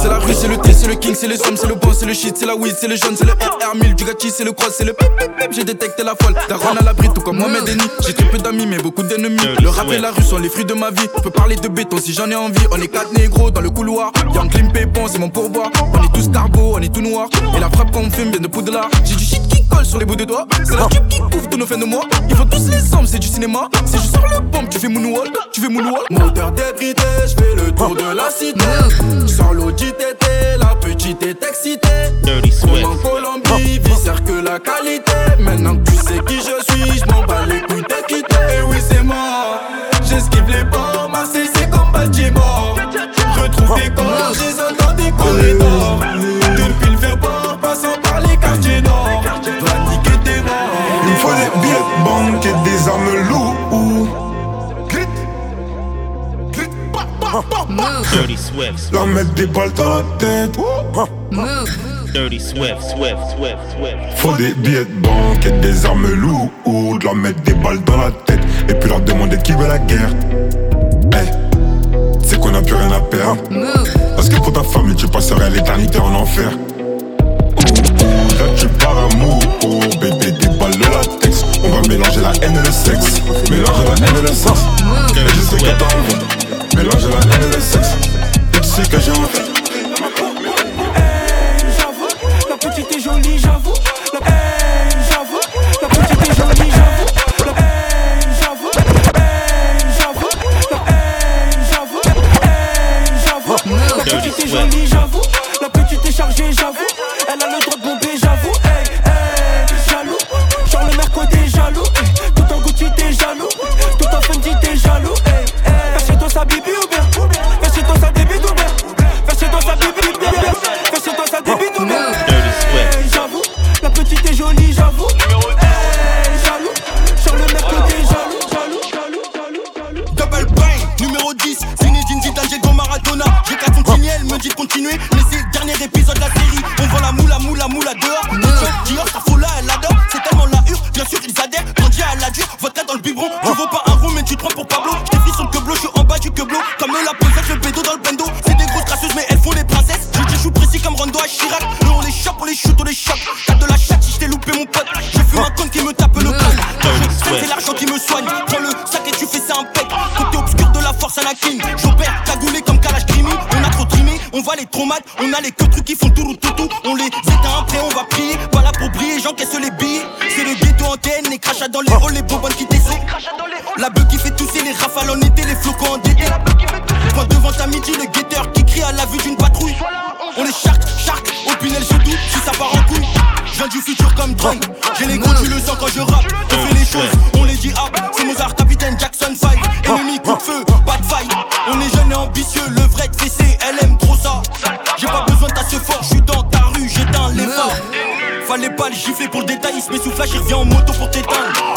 C'est la rue, c'est le T, c'est le king, c'est le somme, c'est le bon, c'est le shit, c'est la weed, c'est le jaune, c'est le RR1000, du gâchis, c'est le cross, c'est le pip, j'ai détecté la folle. Daron à l'abri, tout comme Mohamed Eni. J'ai très peu d'amis, mais beaucoup d'ennemis. Le rap et la rue sont les fruits de ma vie. On peut parler de béton si j'en ai envie. On est quatre négros dans le couloir. Young Clim Pépon, c'est mon pourboire. On est tous carbo, on est tout noir. Et la frappe qu'on fume vient de Poudlard. J'ai du shit qui colle sur les bouts de doigts. C'est la tube qui couvre tous nos fins de mois. Ils font tous les hommes, c'est du cinéma. Si je sors le bombe, tu fais moonwalk, tu fais moonwalk. Moteur débridé, je fais le tour de la cité. Sans l'audit tété, la petite est excitée. Dirty Comme Swift. en Colombie, viscère que la qualité. Maintenant que tu sais qui je suis, je m'en bats les couilles de quitter. Et oui, c'est moi. J'esquive les bombes, Marseille, c'est comme Baltimore. Retrouve des corps, j'ai dans des corridors. Depuis le Verport, passant par les quartiers nord. Dois niquer tes morts. Il me faut des billets de banque et des armes lourdes. Dirty Swift. Leur mettre des balles dans la tête. Dirty Swift, Swift, Swift, Swift. Faut des billets de banque et des armes lourdes. Leur mettre des balles dans la tête. Et puis leur demander qui veut la guerre. Eh, c'est qu'on a plus rien à perdre. Parce que pour ta famille, tu passerais l'éternité en enfer. Là tu pars amour, oh bébé des balles de latex On va mélanger la haine et le sexe Mélanger la haine et le sexe Et je sais que t'as Mélanger la haine et le sexe tu sais que j'ai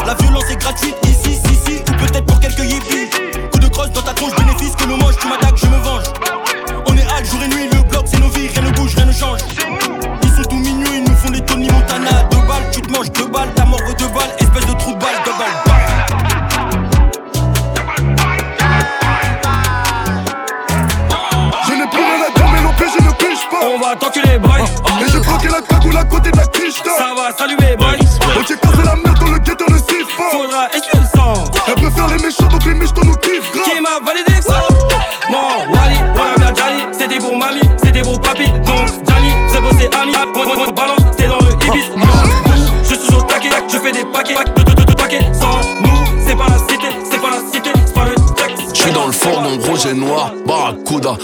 La violence est gratuite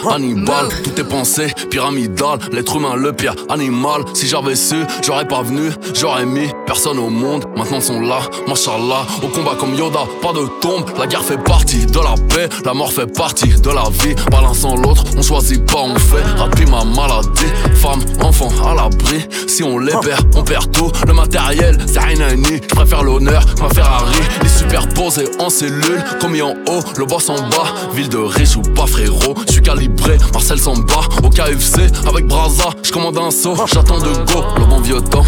Hannibal, tout est pensé, pyramidal, l'être humain le pire animal. Si j'avais su, j'aurais pas venu, j'aurais mis personne au monde. Maintenant ils sont là, machallah, au combat comme Yoda, pas de tombe. La guerre fait partie de la paix, la mort fait partie de la vie. Balançant l'autre, on choisit pas, on fait. Rapide ma maladie, femme, enfant à l'abri. Si on les perd, on perd tout. Le matériel, c'est rien à ni. Je préfère l'honneur ma Ferrari. Les superposés en cellule, commis en haut, le boss en bas. Ville de riche ou pas frérot, calibré, Marcel s'en bat. Au KFC avec Braza, je commande un saut, j'attends de go. Le bon vieux temps,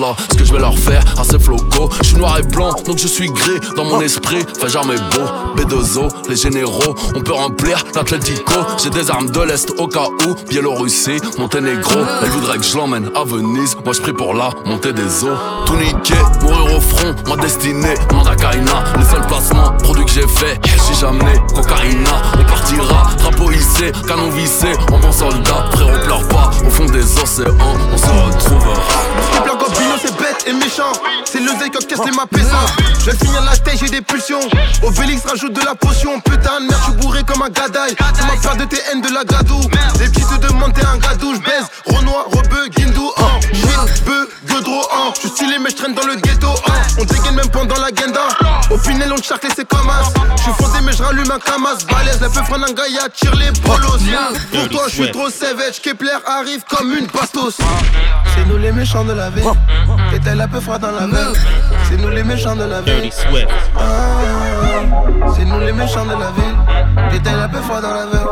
là ce que je vais leur faire à ces flocos. Je suis noir et blanc, donc je suis gris dans mon esprit. Fais jamais beau, B2O, les généraux, on peut remplir l'Atlético. J'ai des armes de l'Est au cas où, Biélorussie, Monténégro. Elle voudrait que je l'emmène à Venise, moi je prie pour la montée des eaux. Tout niqué, mourir au front, ma destinée, Mandakaina. Les seuls placements, produits que j'ai fait, jamais cocaïna. On partira, drapeau hissé, canon vissé, en bon soldat. Frérot, pleure pas, au fond des océans, on se retrouvera. Et méchant. C'est le zé qui casse les mappessants. Je signale la tête, j'ai des pulsions. Obélix rajoute de la potion. Putain de merde, je suis bourré comme un gadaille. Tu m'as pas de tes haines de la gadou. Les petits te demandent, t'es un gadou. Je baise, Renoir, Rebeu, Guindou, hein. Shit, Beu, Godro, hein. Je suis stylé, mais je traîne dans le ghetto, hein. On dégaine même pendant la guenda. Au final, on te charcle, c'est comme as. Je suis fondé, mais je rallume un camas. Balèze, la peu un gars, tire les bolos. Pour toi, je suis trop savage. Kepler arrive comme une bastos. C'est nous les méchants de la ville. T'étais la peu froid dans la ville. C'est nous les méchants de la ville. Ah, C'est nous les méchants de la ville. T'étais la peu froid dans la ville.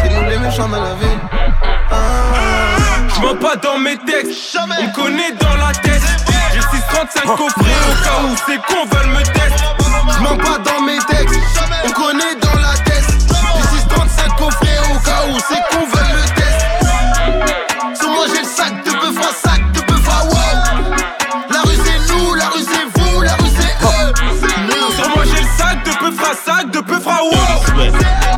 C'est nous les méchants de la ville. Ah. Je mens pas dans mes textes, on connaît dans la tête. J'ai 635 coffrets au cas où ces cons veulent me tester. Je mens pas dans mes textes, on connaît dans sac de peu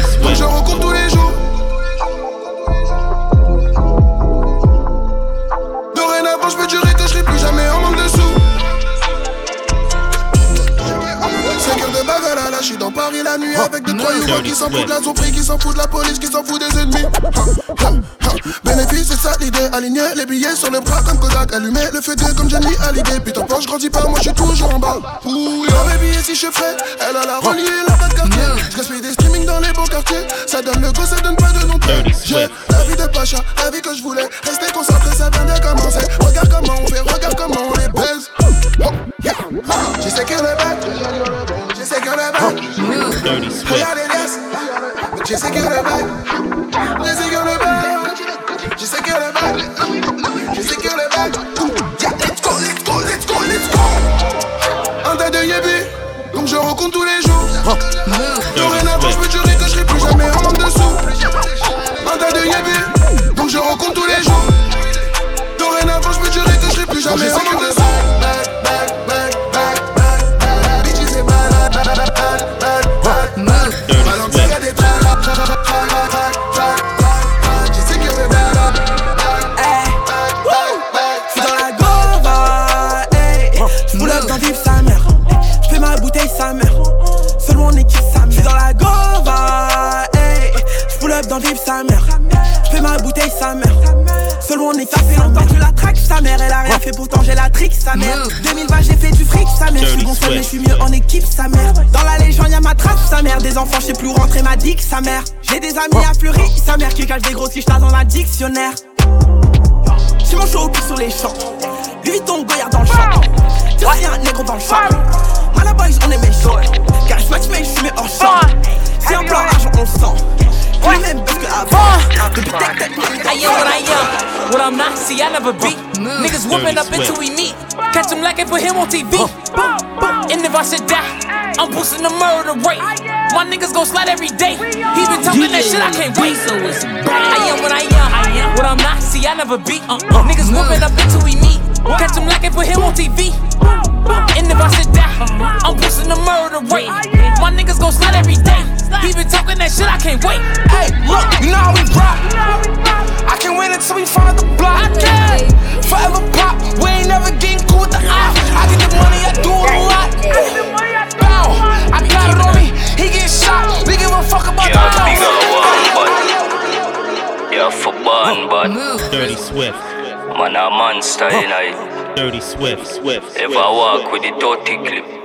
always win. Qui s'en foutent de la zomberie, qui s'en foutent de la police, qui s'en foutent des ennemis. Ha, ha, ha. Bénéfice, c'est ça l'idée. Aligner les billets sur le bras comme Kodak. Allumer le feu de comme Johnny Hallyday. Putain, quand je grandis pas, moi je suis toujours en bas. Ouh, dans mes billets, si je frais, elle a la reliée, la bas de quartier. Je des streaming dans les beaux quartiers. Ça donne le go, ça donne pas de nom J'ai la vie de Pacha, la vie que je voulais. Rester concentré, ça vient de commencer. Regarde comment on fait, regarde comment on les baise. Oh. Je sais qu'elle est got that back. Dirty Swift. But you say got that back. You say got that back. You say let's go, let's go, let's go, let's go. Un tas de yébés, donc je rencontre tous les jours. Sa mère. 2020, j'ai fait du fric, sa mère. Je suis bon seul, mais je suis mieux en équipe, sa mère. Dans la légende, y'a ma trace, sa mère. Des enfants, je sais plus rentrer ma dick, sa mère. J'ai des amis à fleurir, sa mère qui cache des grosses fiches dans un dictionnaire. J'ai mon show au sur les champs. Lui Vuitton, Goyard dans le champ. Y'a un négro dans le champ. Malaboys, on est méchants. Charismatique, mais je suis hors champ. C'est un plan argent, on le sent. Plus même parce que avant. Depuis tech tech, I am what I am, what I'm not, see I never beat. Niggas whooping up until we meet. Catch him like it for him on TV. And if I should die, I'm boosting the murder rate. Ah, My niggas gon' slide every day. He been talking that shit, I can't wait. So it's I am what I am, what I'm not, see I never beat. Uh-uh. Niggas whooping up until we meet. Catch him like it for him on TV. And if I should die, I'm boosting the murder rate. Ah, My niggas gon' slide every day. He been talking that shit, I can't wait. Hey, look, you know how we rock. I can wait until we find the block. Forever pop, we ain't never getting cool with the op. I get the money, I do it a lot. Bow, I got it on me, he get shot. We give a fuck about the Yeah, for bun, but Dirty Swift. Man, a monster in I. Dirty Swift, Swift. If I walk with the dirty clip,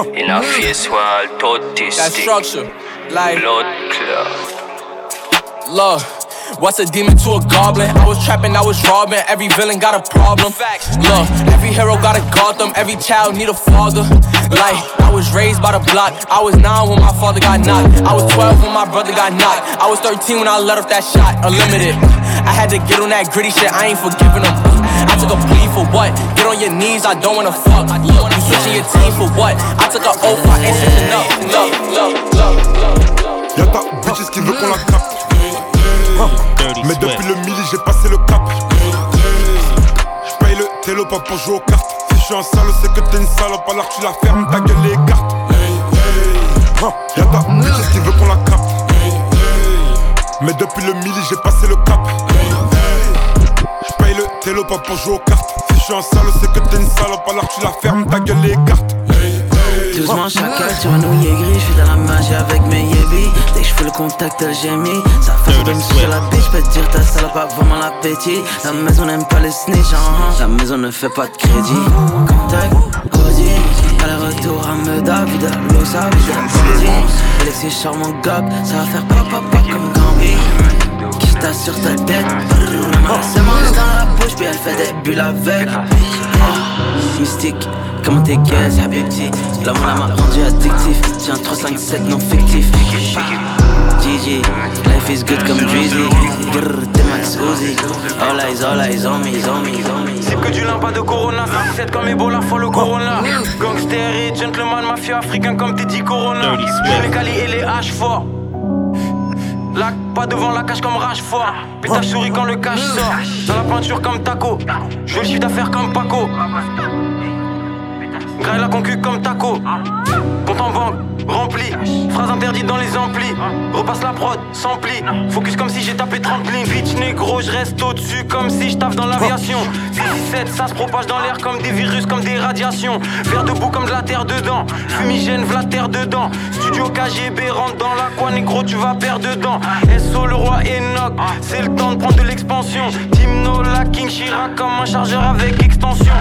in a face wall, dirty That structure, like blood clot. Love. What's a demon to a goblin? I was trapping, I was robbing. Every villain got a problem. Look, every hero got a Gotham. Every child need a father. Like, I was raised by the block. I was 9 when my father got knocked. I was 12 when my brother got knocked. I was 13 when I let off that shot. Unlimited. I had to get on that gritty shit. I ain't forgiving them. I took a plea for what? Get on your knees, I don't wanna fuck. Look, you switching your team for what? I took an oath, I ain't switching up. Love, love, love, love. Y'a ta bitches qui veut qu'on la capte. Mais depuis le midi, j'ai passé le cap. J'paye le télo pas pour jouer aux cartes. Si je suis un salaud, c'est que t'es une salope, alors tu la fermes, ta gueule les cartes. Y'a ta bitches qui veut qu'on la capte. Mais depuis le midi, j'ai passé le cap. J'paye le télo pas pour jouer aux cartes. Si je suis un salaud, c'est que t'es une salope, alors tu la fermes, ta gueule les cartes. Doucement chacal, tu vois nous gris, j'suis dans la magie avec mes yébis. Dès que j'fais le contact j'ai mis Ça fait de me sur la bitch, j'peux te dire ta salope a vraiment l'appétit La maison n'aime pas les snitch, hein. la maison ne fait pas de crédit. Contact, Audi, aller-retour à Meda, vida, Losa, vida, Audi Alexis charmant gob, ça va faire pop pop pop comme Gambi Qui sur ta tête, c'est mon dans la bouche puis elle fait des bulles avec. Mystique, comment t'es guess, Habibti L'amour m'a rendu addictif J'ai un 357 non fictif GG, life is good comme Drizzy Grrr, t'es Max Uzi All eyes, all eyes on me, on me, on me C'est que du lin, pas de Corona. 7 comme Ebola, faut le Corona. Gangster et gentleman, mafia africain comme Teddy Corona. Je les Cali et les H forts. Là, pas devant la cage comme rage fort. Pétage souris quand le cash sort. Dans la peinture comme taco. Je veux le chiffre d'affaires comme Paco. Graille la concu comme taco. Compte en banque, rempli. Phrase interdite dans les amplis. Repasse la prod, pli. Focus comme si j'ai tapé 30 lignes. Bitch négro, je reste au-dessus comme si je taffe dans l'aviation. 6-7, ça se propage dans l'air comme des virus, comme des radiations. Faire debout comme de la terre dedans. Fumigène, v'la terre dedans. Studio KGB, rentre dans la quoi négro, tu vas perdre dedans. SO, le roi Enoch. C'est le temps de prendre de l'expansion. Timno, la King Chirac comme un chargeur avec extension.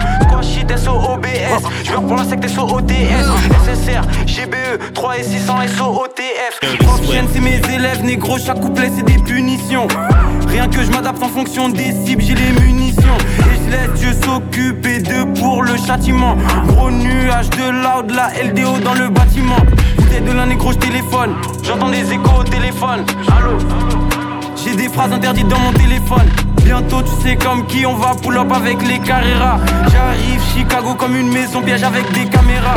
Quoi shit, SO, OBS. Je pour la secte SO, OTS. SSR, GBE, 3 et 600 SO, OTF. Prochaine, c'est mes élèves, négro, chaque couplet c'est des punitions. Rien que je m'adapte en fonction des cibles, j'ai les munitions. Et je laisse Dieu s'occuper d'eux pour le châtiment. Gros nuage de loud, la LDO dans le bâtiment. Vous êtes de l'un négro, je téléphone. J'entends des échos au téléphone. Allô? J'ai des phrases interdites dans mon téléphone. Bientôt, tu sais comme qui on va pull up avec les Carrera. J'arrive Chicago comme une maison piège avec des caméras.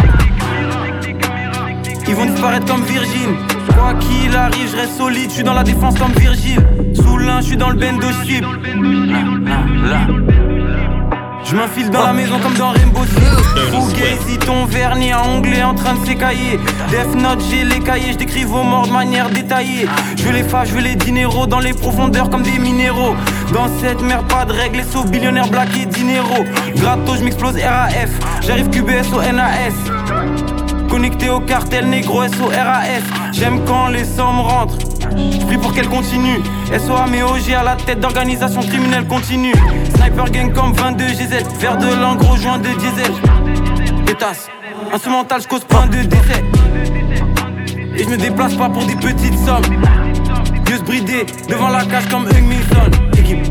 Ils vont disparaître comme Virgin. Quoi qu'il arrive, je reste solide. Je suis dans la défense comme Virgile. Sous l'un, je suis dans le bendo chip. Je m'infile dans la maison comme dans Rainbow Six. Fugazi, ton vernis à onglet en train de s'écailler. Death Note, j'ai les cahiers, je décris vos morts de manière détaillée. Je veux les fages, je veux les dineros dans les profondeurs comme des minéraux. Dans cette merde, pas de règles, les sauts billionnaires black et dinero Gratos, je m'explose RAF, j'arrive QBS au NAS Connecté au cartel négro SO RAS J'aime quand les sommes rentrent Je prie pour qu'elle continue. SOA mais OG à la tête d'organisation criminelle continue. Sniper gang comme 22 GZ. Vers de l'an, gros joint de diesel. Pétasse. Instrumental, je cause plein de décès. Et je me déplace pas pour des petites sommes. Dieu se brider devant la cage comme Milson. Équipe.